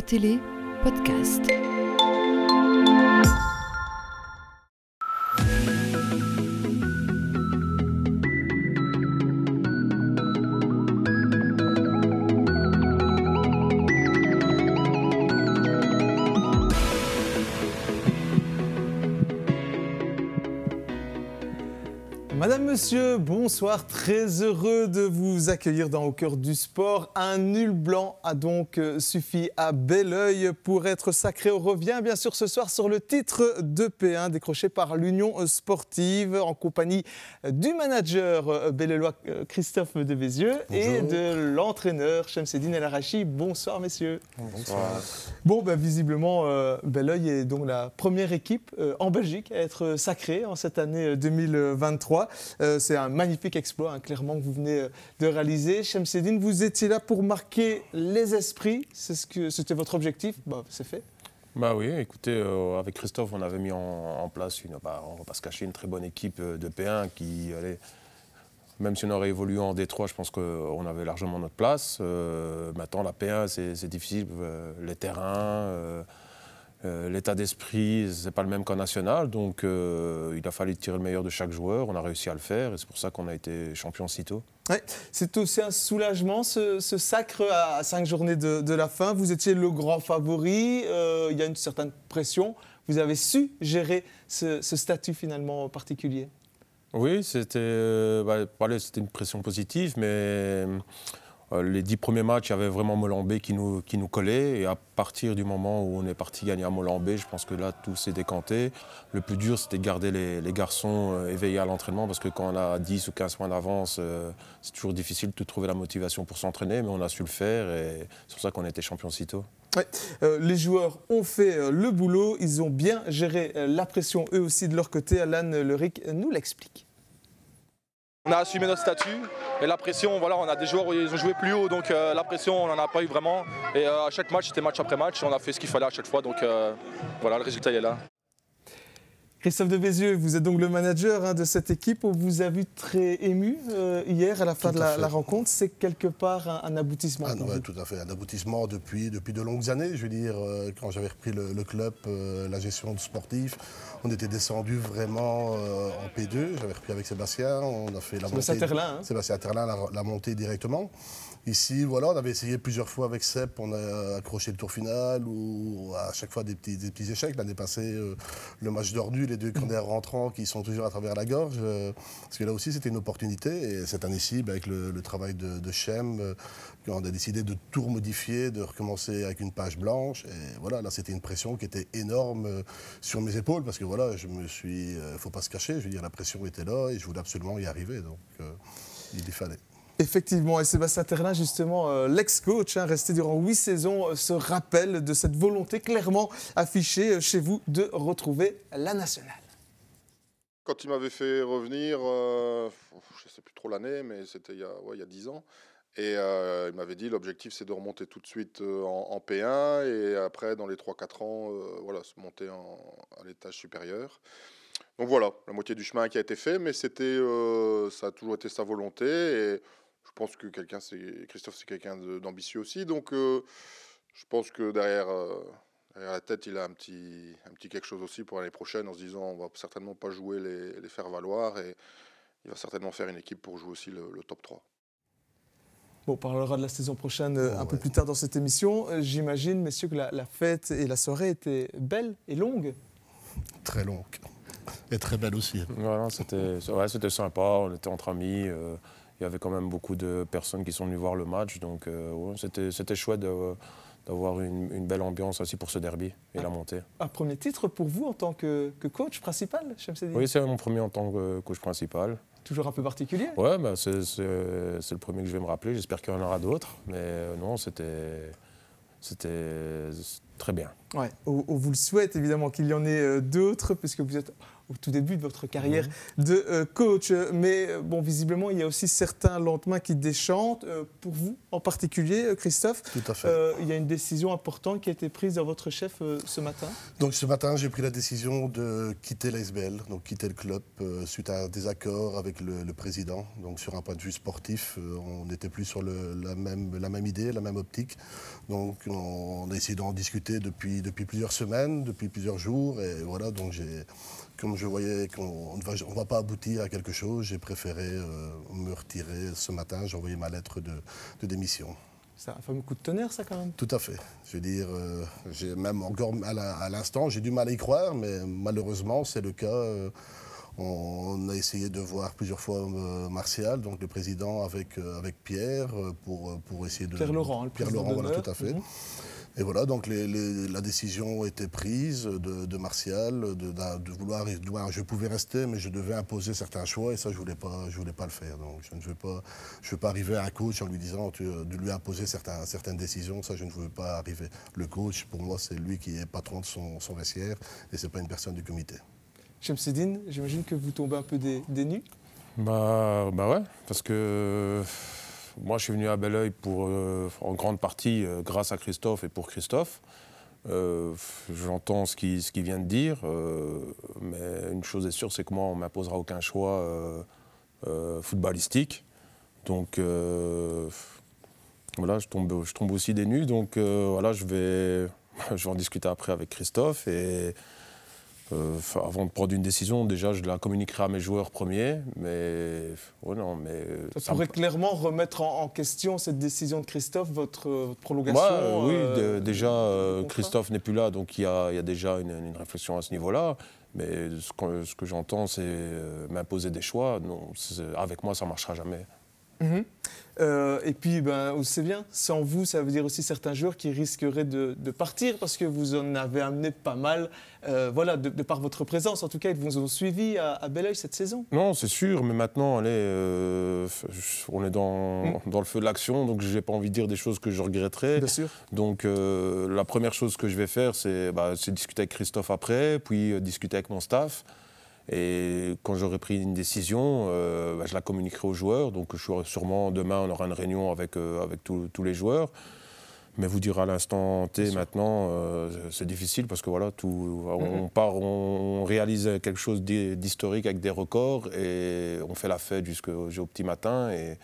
Télé podcast. Monsieur, bonsoir. Très heureux de vous accueillir dans Au cœur du sport. Un nul blanc a donc euh, suffi à Belleuil pour être sacré. On revient bien sûr ce soir sur le titre de P1 décroché par l'Union sportive en compagnie du manager euh, bellelois euh, Christophe de Bézieux et de l'entraîneur Chemseddine El Arachi. Bonsoir messieurs. Bonsoir. Bon, ben, visiblement, euh, Belleuil est donc la première équipe euh, en Belgique à être sacrée en cette année euh, 2023. Euh, c'est un magnifique exploit, hein, clairement, que vous venez euh, de réaliser. Chemseddine, vous étiez là pour marquer les esprits. C'était votre objectif. Bah, c'est fait. Bah oui, écoutez, euh, avec Christophe, on avait mis en, place, une, bah, on va pas se cacher, une très bonne équipe euh, de P1 qui allait, même si on aurait évolué en D3, je pense qu'on avait largement notre place. Euh, maintenant, la P1, c'est difficile, euh, les terrains, euh, l'état d'esprit, c'est pas le même qu'en national, donc euh, il a fallu tirer le meilleur de chaque joueur. On a réussi à le faire, et c'est pour ça qu'on a été champion sitôt. Ouais, c'est aussi un soulagement, ce, ce sacre à cinq journées de, de la fin. Vous étiez le grand favori. euh, il y a une certaine pression. Vous avez su gérer ce, ce statut finalement particulier? Oui, c'était bah, une pression positive, mais les dix premiers matchs, il y avait vraiment Molambé qui nous, qui nous collait. Et à partir du moment où on est parti gagner à Molambé, je pense que là, tout s'est décanté. Le plus dur, c'était de garder les, les garçons euh, éveillés à l'entraînement, parce que quand on a 10 ou 15 points d'avance, euh, c'est toujours difficile de trouver la motivation pour s'entraîner, mais on a su le faire et c'est pour ça qu'on été champion si tôt. Euh, les joueurs ont fait euh, le boulot, ils ont bien géré euh, la pression eux aussi de leur côté. Alan Leric nous l'explique. On a assumé notre statut et la pression, voilà, on a des joueurs ils ont joué plus haut, donc euh, la pression, on n'en a pas eu vraiment. Et euh, à chaque match, c'était match après match, on a fait ce qu'il fallait à chaque fois, donc euh, voilà, le résultat il est là. Christophe de Bézieux, vous êtes donc le manager hein, de cette équipe. On vous a vu très ému euh, hier à la fin Tout de la, rencontre. C'est quelque part un, un aboutissement. Ah, ouais, tout à fait, un aboutissement depuis, depuis de longues années. Je veux dire, euh, quand j'avais repris le, le club, euh, la gestion du sportif, on était descendu vraiment en P2. J'avais repris avec Sébastien, on a fait la montée. Terlin, hein. Sébastien Terlin, la, la montée directement. Ici, voilà, on avait essayé plusieurs fois avec Sep, on a accroché le tour final ou à chaque fois des petits, échecs. L'année passée, euh, le match d'ordu, les deux corners rentrants qui sont toujours à travers la gorge. euh, parce que là aussi, c'était une opportunité. Et cette année-ci, ben, avec le, travail de, Chem, euh, on a décidé de tout remodifier, de recommencer avec une page blanche. Et voilà, là, c'était une pression qui était énorme euh, sur mes épaules parce que voilà, je me suis. Il faut pas se cacher, je veux dire, la pression était là et je voulais absolument y arriver. Donc, euh, il y fallait. Effectivement, et Sébastien Terlin, justement, euh, l'ex-coach, hein, resté durant huit saisons, euh, se rappelle de cette volonté clairement affichée euh, chez vous de retrouver la nationale. Quand il m'avait fait revenir, euh, je ne sais plus trop l'année, mais c'était il y a 10 ans. Et il m'avait dit l'objectif c'est de remonter tout de suite en, en P1 et après dans les 3-4 ans, voilà, se monter à l'étage supérieur. Donc voilà, la moitié du chemin qui a été fait, mais c'était, ça a toujours été sa volonté. Pense que quelqu'un, c'est Christophe, c'est quelqu'un d'ambitieux aussi. Donc euh, je pense que derrière, euh, derrière la tête, il a un petit, un petit quelque chose aussi pour l'année prochaine en se disant on va certainement pas jouer les, les faire valoir et il va certainement faire une équipe pour jouer aussi le, le top 3. Bon, on parlera de la saison prochaine euh, Oh, un peu plus tard dans cette émission. J'imagine, messieurs, que la, la fête et la soirée étaient belles et longues. Très longue. Et très belle aussi. Voilà, c'était ouais, c'était sympa, on était entre amis. euh, il y avait quand même beaucoup de personnes qui sont venues voir le match, donc euh, ouais, c'était chouette d'avoir une, une belle ambiance aussi pour ce derby et la montée. Un premier titre pour vous en tant que, que coach principal, Chemseddine Oui, c'est mon premier en tant que coach principal. Toujours un peu particulier? Ouais, bah, c'est le premier que je vais me rappeler. J'espère qu'il y en aura d'autres. Mais euh, non, c'était c'était très bien. Ouais, on, on vous le souhaite évidemment qu'il y en ait euh, d'autres, puisque vous êtes au tout début de votre carrière de euh, coach. Mais euh, bon, visiblement, il y a aussi certains lendemains qui déchantent. Euh, pour vous en particulier, Christophe, Tout à fait. euh, il y a une décision importante qui a été prise dans votre chef ce matin. Donc ce matin, j'ai pris la décision de quitter l'ASBL, donc quitter le club suite à un désaccord avec le, le président. Donc sur un point de vue sportif, on n'était plus sur le- la, même, la même idée, la même optique. Donc on, a essayé d'en discuter depuis, depuis plusieurs semaines, depuis plusieurs jours. Et voilà, donc j'ai, comme je voyais qu'on ne va, on va pas aboutir à quelque chose, j'ai préféré euh, me retirer ce matin. J'ai envoyé ma lettre de, de démission. C'est un fameux coup de tonnerre, ça, quand même. Tout à fait. Je veux dire, euh, j'ai même encore à l'instant, j'ai du mal à y croire, mais malheureusement, c'est le cas. Euh, on a essayé de voir plusieurs fois euh, Martial, donc le président, avec, avec Pierre, pour, pour essayer de. Pierre Laurent, hein, le Pierre Laurent, voilà, tout à fait. Mhm. Et voilà, donc les- les- la décision était prise de, de Martial, de, de- de vouloir, Je pouvais rester, mais je devais imposer certains choix, et ça, je ne voulais, pas- je voulais pas le faire. Donc, je ne veux pas, je veux pas arriver à un coach en lui disant tu- de lui imposer certains, certaines décisions. Ça, je ne veux pas arriver. Le coach, pour moi, c'est lui qui est patron de son, son vestiaire, et ce n'est pas une personne du comité. Chemseddine, j'imagine que vous tombez un peu des, des nues. Bah, bah ouais, parce que euh, moi je suis venu à Belleuil pour, euh, en grande partie euh, grâce à Christophe et pour Christophe. Euh, J'entends ce qu'il vient de dire, mais une chose est sûre, c'est que moi on m'imposera aucun choix footballistique. Donc voilà, je tombe, aussi des nues. Donc voilà, je vais, je vais en discuter après avec Christophe et euh, avant de prendre une décision, déjà, je la communiquerai à mes joueurs premiers, mais ouais, non, mais euh, Ça ça me- pourrait clairement remettre en, en question cette décision de Christophe, votre, euh, votre prolongation. Moi, euh, oui, déjà, euh. Christophe n'est plus là, donc il y a, il y a déjà une, une réflexion à ce niveau-là. Mais ce que, ce que j'entends, c'est m'imposer des choix. Non, avec moi, ça ne marchera jamais. Mhm. Euh, et puis, ben, on sait bien, sans vous, ça veut dire aussi certains joueurs qui risqueraient de, de partir parce que vous en avez amené pas mal, euh, voilà, de, de par votre présence. En tout cas, ils vous ont suivi à, à Belleuil cette saison. Non, c'est sûr, mais maintenant, allez, euh, on est dans, Mm. dans le feu de l'action, donc je n'ai pas envie de dire des choses que je regretterais. Bien sûr. Donc euh, la première chose que je vais faire, c'est bah, discuter avec Christophe après, puis euh, discuter avec mon staff. Et quand j'aurai pris une décision, euh, bah, je la communiquerai aux joueurs. Donc je sûrement demain, on aura une réunion avec, euh, avec tous- les joueurs. Mais vous dire à l'instant T maintenant, euh, c'est difficile parce que voilà, tout, on part, on réalise quelque chose d'hi- d'historique avec des records et on fait la fête jusqu'au petit matin et,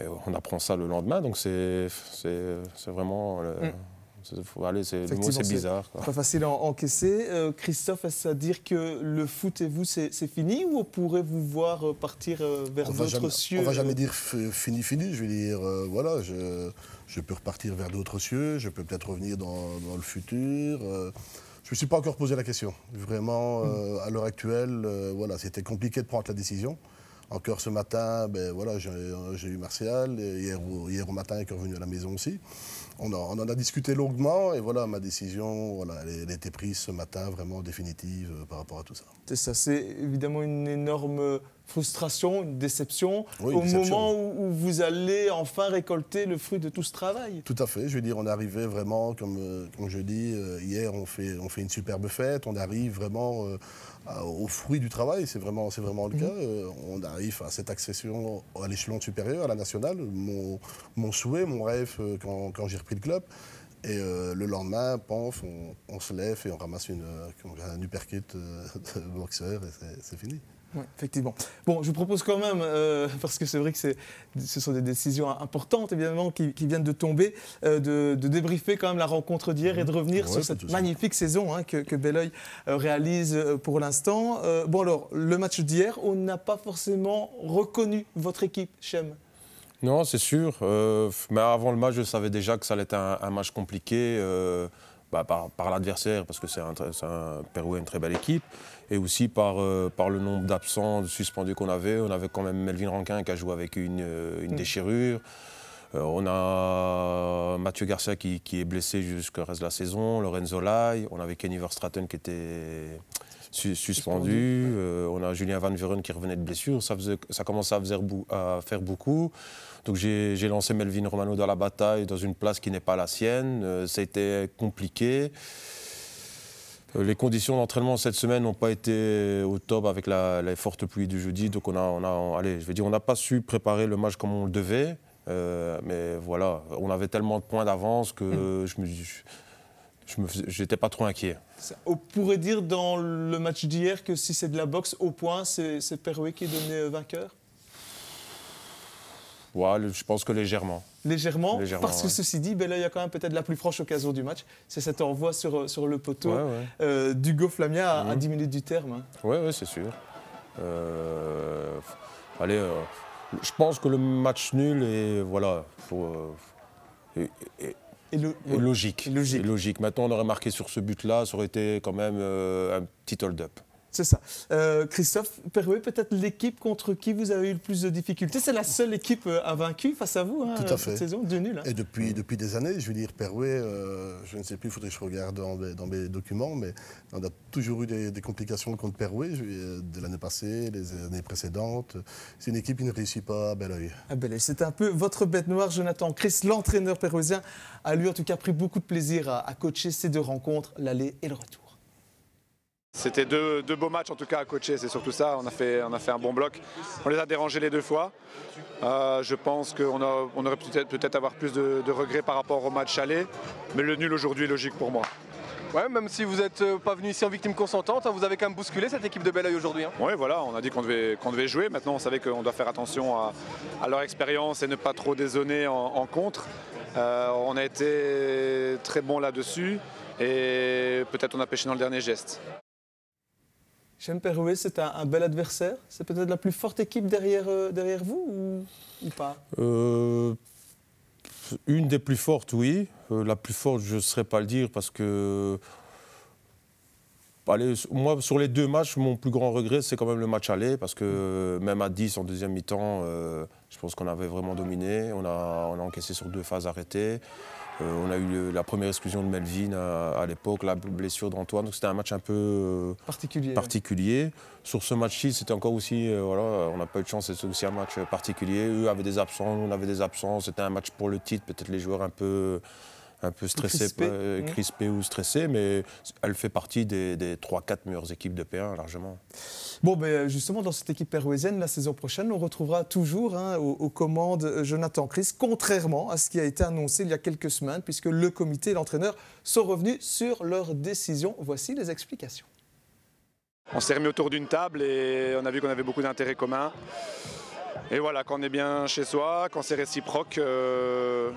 et on apprend ça le lendemain. Donc c'est vraiment, euh, Mm. C'est- bizarre. quoi. Pas facile à en- encaisser. Euh, Christophe, est-ce à dire que le foot et vous, c'est fini ou on pourrait vous voir euh, partir euh, vers d'autres cieux on va jamais dire fini, fini. Je veux dire, euh, voilà, je, je peux repartir vers d'autres cieux, je peux peut-être revenir dans, dans le futur. euh, je ne me suis pas encore posé la question. Vraiment, euh, à l'heure actuelle, euh, voilà, c'était compliqué de prendre la décision. Encore ce matin, ben, voilà, j'ai eu Martial, hier, au- hier au matin, il est revenu à la maison aussi. On, en- a discuté longuement, et voilà, ma décision, elle a été prise ce matin, vraiment définitive euh, par rapport à tout ça. C'est ça, c'est évidemment une énorme frustration, une déception Oui, au déception. moment où, où vous allez enfin récolter le fruit de tout ce travail. Tout à fait. Je veux dire, on arrivé vraiment, comme, euh, comme je dis, euh, hier, on fait, on fait une superbe fête. On arrive vraiment euh, au fruit du travail. C'est vraiment, c'est vraiment le cas. Euh, on arrive à cette accession à l'échelon supérieur, à la nationale. Mon, mon souhait, mon rêve quand, quand j'ai repris le club. Et euh, le lendemain, paf, on, on se lève et on ramasse une, euh, un uppercut euh, de boxeur et c'est fini. Oui, effectivement. Bon, je vous propose quand même, euh, parce que c'est vrai que ce sont des décisions importantes, évidemment, qui, qui viennent de tomber, euh, de, de débriefer quand même la rencontre d'hier et de revenir Ouais, sur cette magnifique saison hein, que, que Belleuil euh, réalise pour l'instant. Euh, bon, alors, le match d'hier, on n'a pas forcément reconnu votre équipe, Chem. Non, c'est sûr. mais avant le match, je savais déjà que ça allait être un, un match compliqué bah, par, par l'adversaire, parce que c'est un, Pérou, une très belle équipe, et aussi par, euh, par le nombre d'absents, suspendus qu'on avait. On avait quand même Melvin Rankin qui a joué avec une, euh, une Mm. déchirure. Euh, on a Mathieu Garcia qui, qui est blessé jusqu'au reste de la saison, Lorenzo Lai, on avait Kenny Verstraeten qui était su- suspendu, Euh, on a Julien Van Vuren qui revenait de blessure, ça, faisait, ça commençait à, faisait bou- à faire beaucoup. Donc j'ai lancé Melvin Romano dans la bataille, dans une place qui n'est pas la sienne. Ça a été compliqué. Euh, Les conditions d'entraînement cette semaine n'ont pas été au top avec la, la forte pluie du jeudi. Donc on a, on a, allez, je dire, on n'a pas su préparer le match comme on le devait. Euh, mais voilà, on avait tellement de points d'avance que je me, je me, j'étais pas trop inquiet. Ça- On pourrait dire dans le match d'hier que si c'est de la boxe au point, c'est c'est Perouet qui est donné euh, vainqueur? Je pense que légèrement. Légèrement, Légèrement, parce que ouais. ceci dit, ben là, il y a quand même peut-être la plus franche occasion du match. C'est cet envoi sur, euh, sur le poteau Ouais, ouais. euh, d'Hugo Flamia à, à Mhm. 10 minutes du terme. hein. Oui, ouais, c'est sûr. Euh, allez, euh, je pense que le match nul est, voilà, faut, Et logique. Et logique. Maintenant, on aurait marqué sur ce but-là, ça aurait été quand même euh, un petit hold-up. C'est ça. Euh, Christophe Perouet, peut-être l'équipe contre qui vous avez eu le plus de difficultés. C'est la seule équipe euh, invaincu face à vous hein, Tout à cette saison, de nul. hein. Et depuis, depuis des années, je veux dire, Perouet, euh, je ne sais plus, il faudrait que je regarde dans mes, dans mes documents, mais on a toujours eu des, des complications contre veux dire, de l'année passée, les années précédentes. C'est une équipe qui ne réussit pas à bel oeil. Ah ben, c'est un peu votre bête noire, Jonathan Chris, l'entraîneur pérousien, a lui en tout cas pris beaucoup de plaisir à, à coacher ces deux rencontres, l'aller et le retour. C'était deux, deux beaux matchs en tout cas à coacher, c'est surtout ça. On a, fait, on a fait un bon bloc. On les a dérangés les deux fois. Euh, je pense qu'on on aurait peut-être peut-être avoir plus de, de regrets par rapport au match aller. Mais le nul aujourd'hui est logique pour moi. Ouais, même si vous n'êtes pas venu ici en victime consentante, hein, vous avez quand même bousculé cette équipe de Belleuil aujourd'hui. hein. Oui, voilà, on a dit qu'on devait, devait jouer. Maintenant, on savait qu'on doit faire attention à, à leur expérience et ne pas trop dézonner en, en contre. Euh, on a été très bon là-dessus et peut-être on a pêché dans le dernier geste. Chem Perouet, c'est un, un bel adversaire. C'est peut-être la plus forte équipe derrière, euh, derrière vous ou, pas? Euh, une des plus fortes, oui. Euh, la plus forte, je ne saurais pas le dire parce que. Allez, moi, sur les deux matchs, mon plus grand regret, c'est quand même le match aller parce que même à 10 en deuxième mi-temps, je pense qu'on avait vraiment dominé. On a, on a encaissé sur deux phases arrêtées. Euh, on a eu la première exclusion de Melvin à, à l'époque, la blessure d'Antoine. Donc c'était un match un peu. euh, Particulier. Sur ce match-ci, c'était encore aussi, euh, voilà, on n'a pas eu de chance, c'était aussi un match particulier. Eux avaient des absents, nous on avait des absents. C'était un match pour le titre, peut-être les joueurs un peu, un peu stressés, Crispés. euh, Mhm. crispés ou stressés, mais elle fait partie des, des 3-4 meilleures équipes de P1 largement. Bon, ben, justement, dans cette équipe pérouésienne, la saison prochaine, on retrouvera toujours hein, aux, aux commandes euh, Jonathan Chris, contrairement à ce qui a été annoncé il y a quelques semaines, puisque le comité et l'entraîneur sont revenus sur leur décision. Voici les explications. On s'est remis autour d'une table et on a vu qu'on avait beaucoup d'intérêts communs. Et voilà, quand on est bien chez soi, quand c'est réciproque, euh,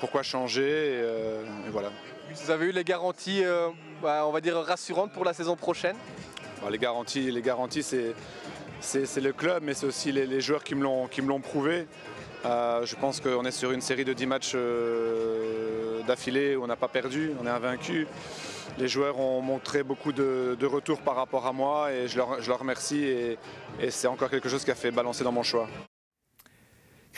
pourquoi changer et, euh, et voilà. Vous avez eu les garanties, euh, bah, on va dire, rassurantes pour la saison prochaine? Alors, les garanties, les garanties c'est, le club, mais c'est aussi les, les joueurs qui me l'ont, qui me l'ont prouvé. Je pense qu'on est sur une série de 10 matchs d'affilée où on n'a pas perdu, on est invaincu. Les joueurs ont montré beaucoup de, retours par rapport à moi et je leur, remercie et c'est encore quelque chose qui a fait balancer dans mon choix.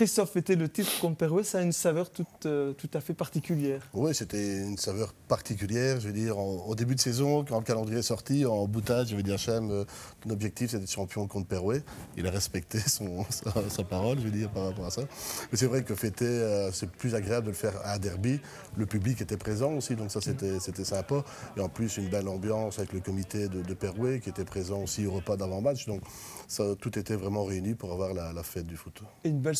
Christophe était le titre contre Perouet, ça a une saveur toute, euh, tout à fait particulière. Oui, c'était une saveur particulière. Je veux dire, en- au début de saison, quand le calendrier est sorti, en boutade, je veux dire, Chem, euh, ton objectif c'était de champion contre Perouet. Il a respecté son, sa, sa parole, je veux dire, par rapport à ça. Mais c'est vrai que fêter, euh, c'est plus agréable de le faire à un derby. Le public était présent aussi, donc ça c'était c'était sympa. Et en plus, une belle ambiance avec le comité de, de Perouet qui était présent aussi au repas d'avant-match. Donc ça, tout était vraiment réuni pour avoir la, la fête du foot. Et une belle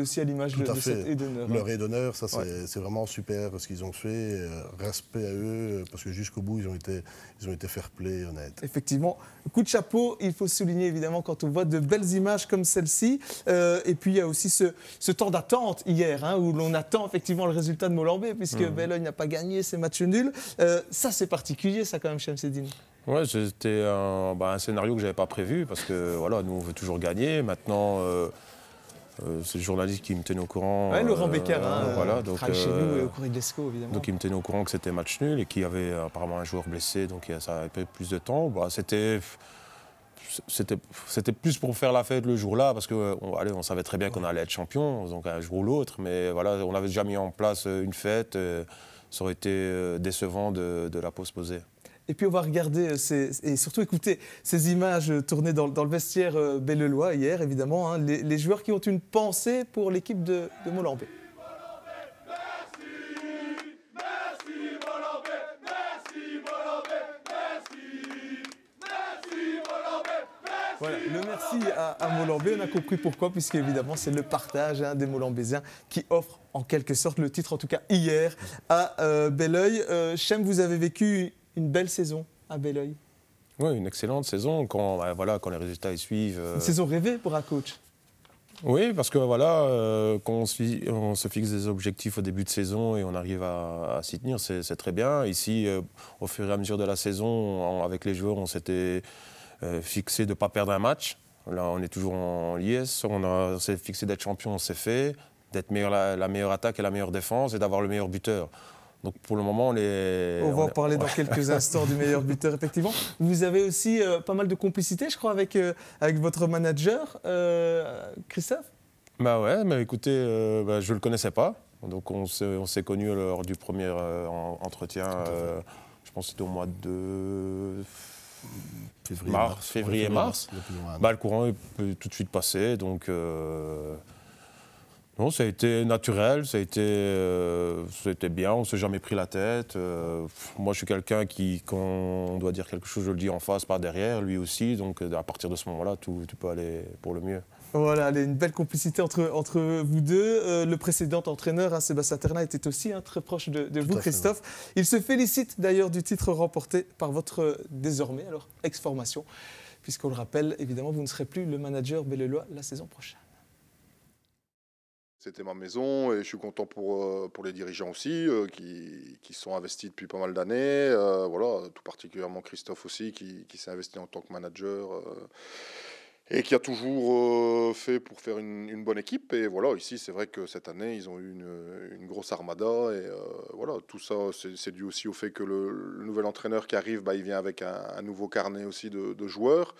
aussi à l'image de, de cette d'honneur. hein. Leur aide d'honneur, ça c'est Ouais. c'est vraiment super ce qu'ils ont fait. Euh, respect à eux, parce que jusqu'au bout, ils ont été, ils ont été fair-play, honnêtes. Effectivement, coup de chapeau, il faut souligner évidemment quand on voit de belles images comme celle-ci. Euh, et puis il y a aussi ce, ce temps d'attente hier, hein, où l'on attend effectivement le résultat de Molenbeek, puisque. Bellogne n'a pas gagné ses matchs nuls. Euh, ça c'est particulier, ça quand même, Chemseddine. Ouais, c'était un, bah, un scénario que j'avais pas prévu parce que voilà, nous on veut toujours gagner. Maintenant, euh, euh, c'est le journaliste qui me tenait au courant. Ouais, Laurent euh, Becker, hein, voilà, euh, donc, chez nous euh, et au Corée de l'Esco, évidemment. Donc il me tenait au courant que c'était match nul et qu'il y avait apparemment un joueur blessé, donc ça a pris plus de temps. Bah, c'était, c'était, plus pour faire la fête le jour-là, parce qu'on allez, on savait très bien qu'on allait être champion, donc un jour ou l'autre, mais voilà, on avait déjà mis en place une fête. euh, Ça aurait été euh, décevant de, de la postposer. Et puis on va regarder euh, ces, et surtout écouter ces images tournées dans, le vestiaire euh, bellelois hier, évidemment, hein. les, joueurs qui ont une pensée pour l'équipe de, de Molambé. Voilà, le merci à, à Molambé, on a compris pourquoi, puisque évidemment c'est le partage hein, des Molambésiens qui offre en quelque sorte le titre, en tout cas hier, à euh, Belleuil. Euh, Chem, vous avez vécu une belle saison à Belleuil. Oui, une excellente saison quand, bah, voilà, quand les résultats y suivent. euh, Une saison rêvée pour un coach. Oui, parce que voilà, euh, quand on se, fi- on se fixe des objectifs au début de saison et on arrive à, à s'y tenir, c'est très bien. Ici, euh, au fur et à mesure de la saison, avec les joueurs, on s'était fixé de ne pas perdre un match. Là, on est toujours en liesse. On, on s'est fixé d'être champion, on s'est fait, d'être la meilleure attaque et la meilleure défense et d'avoir le meilleur buteur. Donc pour le moment, on est. On va en est- parler dans quelques instants du meilleur buteur, effectivement. Vous avez aussi euh, pas mal de complicité, je crois, avec, euh, avec votre manager, euh, Christophe? Bah ouais, mais écoutez, euh, bah, je ne le connaissais pas. Donc on s'est on s'est connus lors du premier euh, en- entretien, euh, je pense que c'était au mois de Février, Mars, février, mars. Bah, le courant peut tout de suite passer. Donc euh, non, ça a été naturel, ça a été, euh, ça a été bien, on ne s'est jamais pris la tête. Euh, moi je suis quelqu'un qui, quand on doit dire quelque chose, je le dis en face, pas derrière, lui aussi. Donc euh, à partir de ce moment-là, tout, tout peut aller pour le mieux. Voilà, une belle complicité entre, entre vous deux. Euh, le précédent entraîneur, hein, Sébastien Terna, était aussi hein, très proche de, vous, fait, Christophe. Il se félicite d'ailleurs du titre remporté par votre désormais alors ex-formation, puisqu'on le rappelle, évidemment, vous ne serez plus le manager bellelois la saison prochaine. C'était ma maison et je suis content pour, euh, pour les dirigeants aussi euh, qui, qui sont investis depuis pas mal d'années. Euh, voilà, tout particulièrement Christophe aussi qui, qui s'est investi en tant que manager et qui a toujours euh, fait pour faire une, bonne équipe. Et voilà, ici c'est vrai que cette année ils ont eu une, grosse armada et euh, voilà, tout ça c'est dû aussi au fait que le, nouvel entraîneur qui arrive, bah, il vient avec un, nouveau carnet aussi de, joueurs.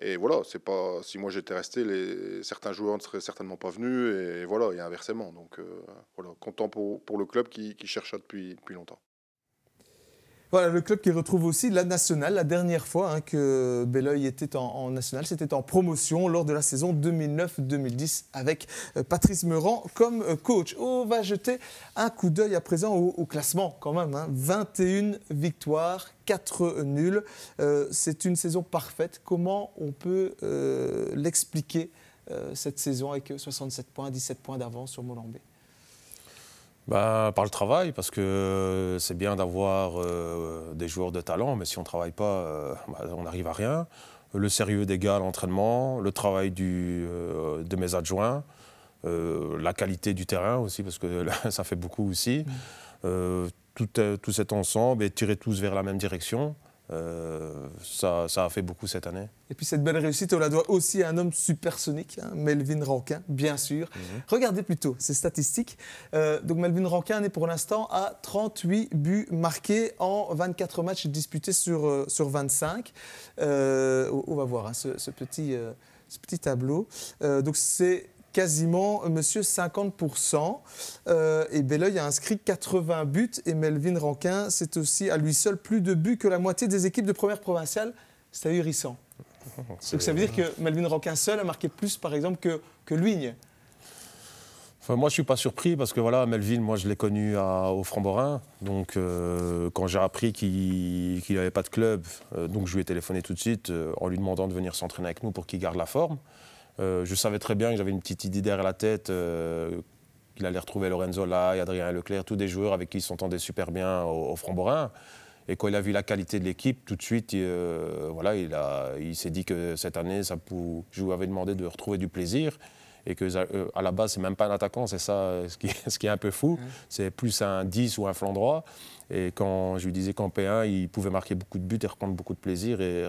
Et voilà, c'est pas si moi j'étais resté, certains joueurs ne seraient certainement pas venus et, voilà, et inversement. Donc euh, voilà, content pour, pour le club qui, qui cherche ça depuis, depuis longtemps. Voilà, le club qui retrouve aussi la nationale. La dernière fois hein, que Belleuil était en, nationale, c'était en promotion lors de la saison 2009-2010 avec euh, Patrice Meurant comme euh, coach. On va jeter un coup d'œil à présent au, classement quand même. hein. 21 victoires, 4 nuls. Euh, C'est une saison parfaite. Comment on peut l'expliquer cette saison avec 67 points, 17 points d'avance sur Molambé? Bah, par le travail, parce que euh, c'est bien d'avoir euh, des joueurs de talent, mais si on ne travaille pas, euh, bah, on n'arrive à rien. Le sérieux des gars à l'entraînement, le travail du, euh, de mes adjoints, la qualité du terrain aussi, parce que là, ça fait beaucoup aussi. Euh, tout, tout cet ensemble et tirer tous vers la même direction, euh, ça, ça a fait beaucoup cette année. Et puis cette belle réussite, on la doit aussi à un homme supersonique, hein, Melvin Rankin, bien sûr. Regardez plutôt ces statistiques. Euh, donc Melvin Rankin est pour l'instant à 38 buts marqués en 24 matchs disputés sur, euh, sur 25. Euh, on va voir hein, ce, ce petit, ce petit tableau. Donc c'est quasiment euh, monsieur 50%. Euh, et Belleuil a inscrit 80 buts. Et Melvin Rankin, c'est aussi à lui seul plus de buts que la moitié des équipes de première provinciale. C'est ahurissant. Donc ça veut dire que Melvin Rankin seul a marqué plus, par exemple, que, que Luigne. Enfin, moi, je suis pas surpris parce que voilà, Melville, moi, je l'ai connu à- au Framborin. Donc, euh, quand j'ai appris qu'il n'avait pas de club, euh, donc je lui ai téléphoné tout de suite euh, en lui demandant de venir s'entraîner avec nous pour qu'il garde la forme. Euh, je savais très bien que j'avais une petite idée derrière la tête euh, qu'il allait retrouver Lorenzo Lai, Adrien Leclerc, tous des joueurs avec qui il s'entendait super bien au, au Framborin. Et quand il a vu la qualité de l'équipe, tout de suite, il, euh, voilà, il, a- il s'est dit que cette année, ça pou- je lui avais demandé de retrouver du plaisir. Et que à la base, c'est même pas un attaquant, c'est ça ce qui, ce qui est un peu fou. C'est plus un 10 ou un flanc droit. Et quand je lui disais qu'en P1, il pouvait marquer beaucoup de buts et reprendre beaucoup de plaisir et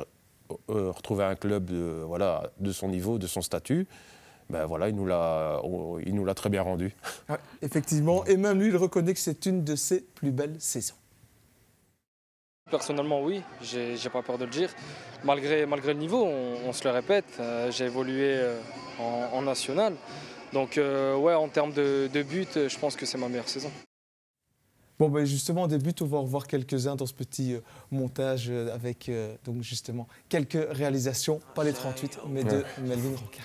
retrouver un club de, voilà, de son niveau, de son statut, ben voilà, il nous l'a il nous l'a très bien rendu. Ouais, effectivement. Et même lui, il reconnaît que c'est une de ses plus belles saisons. Personnellement, oui, j'ai j'ai pas peur de le dire. Malgré, malgré le niveau, on, on se le répète, euh, j'ai évolué euh, en, en national. Donc, euh, ouais, en termes de, de buts, euh, je pense que c'est ma meilleure saison. Bon, ben justement, au début, on va revoir quelques-uns dans ce petit euh, montage euh, avec, euh, donc justement, quelques réalisations, pas les 38, mais de Melvin Rocca.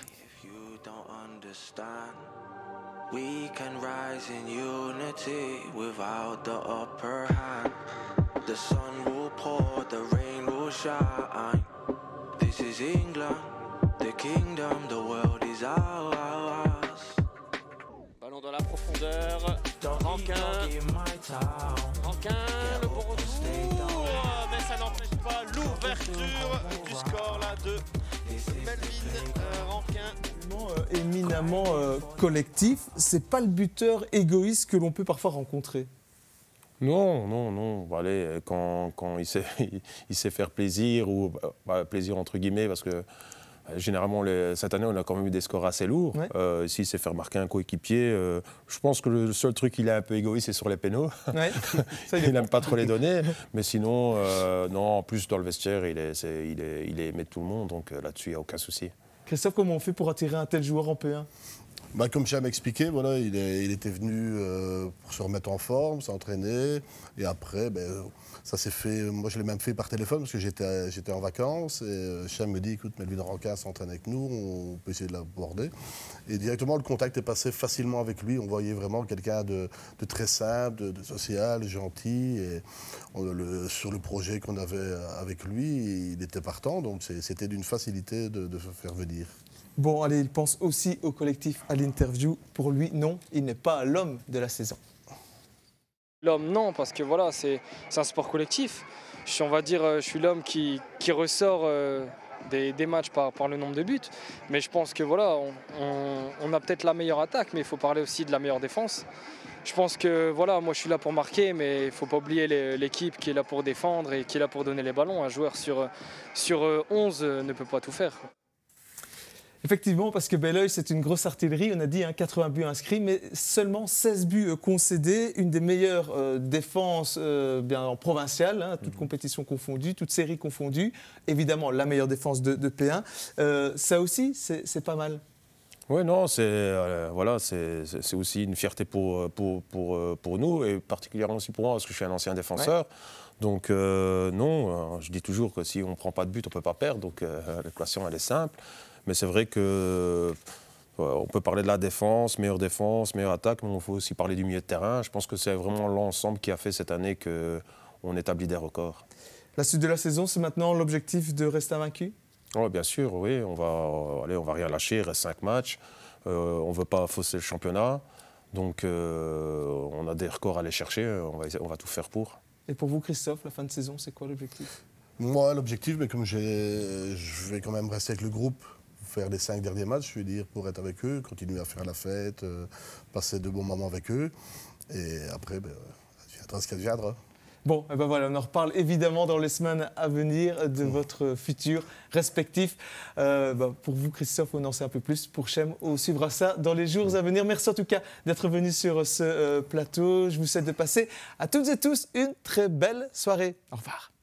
We can This is England, the kingdom, the world is ours. Ballon dans la profondeur. Rankin. Rankin, le bon retour. Mais ça n'empêche pas l'ouverture du score là de Melvin euh, Rankin. Euh, éminemment euh, collectif, c'est pas le buteur égoïste que l'on peut parfois rencontrer. Non, non, non. Bon, allez, quand, quand il, sait, il, sait faire plaisir, ou bah, plaisir entre guillemets, parce que euh, généralement, les, cette année, on a quand même eu des scores assez lourds. Ouais. Euh, S'il sait faire marquer un coéquipier, euh, je pense que le seul truc qu'il est un peu égoïste, c'est sur les pénaux. Ouais, ça, il n'aime pas trop les donner. Mais sinon, euh, non, en plus, dans le vestiaire, il est, c'est- il est, il est aimé de tout le monde. Donc euh, là-dessus, il n'y a aucun souci. Christophe, comment on fait pour attirer un tel joueur en P1 Bah, comme Cham expliqué, il, était venu euh, pour se remettre en forme, s'entraîner. Et après, ben, ça s'est fait. Moi, je l'ai même fait par téléphone parce que j'étais en vacances. Et euh, Cham me dit écoute, Melvin Rankin s'entraîne avec nous, on peut essayer de l'aborder. Et directement, le contact est passé facilement avec lui. On voyait vraiment quelqu'un de, très simple, de, social, gentil. Et sur le projet qu'on avait avec lui, il était partant. Donc, c'était d'une facilité de, de faire venir. Bon, allez, il pense aussi au collectif, à l'interview. Pour lui, non, il n'est pas l'homme de la saison. L'homme, non, parce que voilà, c'est un sport collectif. Je on va dire, euh, je suis l'homme qui, ressort euh, des, matchs par, le nombre de buts. Mais je pense que voilà, on, on- a peut-être la meilleure attaque, mais il faut parler aussi de la meilleure défense. Je pense que voilà, moi je suis là pour marquer, mais il ne faut pas oublier l'équipe qui est là pour défendre et qui est là pour donner les ballons. Un joueur sur, sur euh, 11 euh, ne peut pas tout faire. Effectivement, parce que Belleuil, c'est une grosse artillerie. On a dit hein, 80 buts inscrits, mais seulement 16 buts euh, concédés. Une des meilleures euh, défenses euh, bien, en provinciale, hein, toutes compétitions confondues, toutes séries confondues. Évidemment, la meilleure défense de, de P1. Euh, ça aussi, c'est pas mal. Oui, non, c'est euh, voilà, c'est aussi une fierté pour, pour, pour, pour nous et particulièrement aussi pour moi parce que je suis un ancien défenseur. Donc euh, non, je dis toujours que si on ne prend pas de but, on ne peut pas perdre. Donc euh, l'équation, elle est simple. Mais c'est vrai que euh, on peut parler de la défense, meilleure défense, meilleure attaque, mais il faut aussi parler du milieu de terrain. Je pense que c'est vraiment l'ensemble qui a fait cette année qu'on établit des records. La suite de la saison, c'est maintenant l'objectif de rester invaincu Oh, bien sûr, oui, on va, allez, on va rien lâcher, il reste cinq matchs. Euh, on ne veut pas fausser le championnat. Donc euh, on a des records à aller chercher, on va, essayer- on va tout faire pour. Et pour vous, Christophe, la fin de saison, c'est quoi l'objectif? Moi, l'objectif, mais comme je vais quand même rester avec le groupe, faire les cinq derniers matchs, je veux dire, pour être avec eux, continuer à faire la fête, euh, passer de bons moments avec eux. Et après, ben, adviendra ce qu'adviendra. Bon, et ben voilà, on en reparle évidemment dans les semaines à venir de votre futur respectif. Euh, ben, pour vous, Christophe, on en sait un peu plus. Pour Chem, on suivra ça dans les jours à venir. Merci en tout cas d'être venu sur ce euh, plateau. Je vous souhaite de passer à toutes et tous une très belle soirée. Au revoir.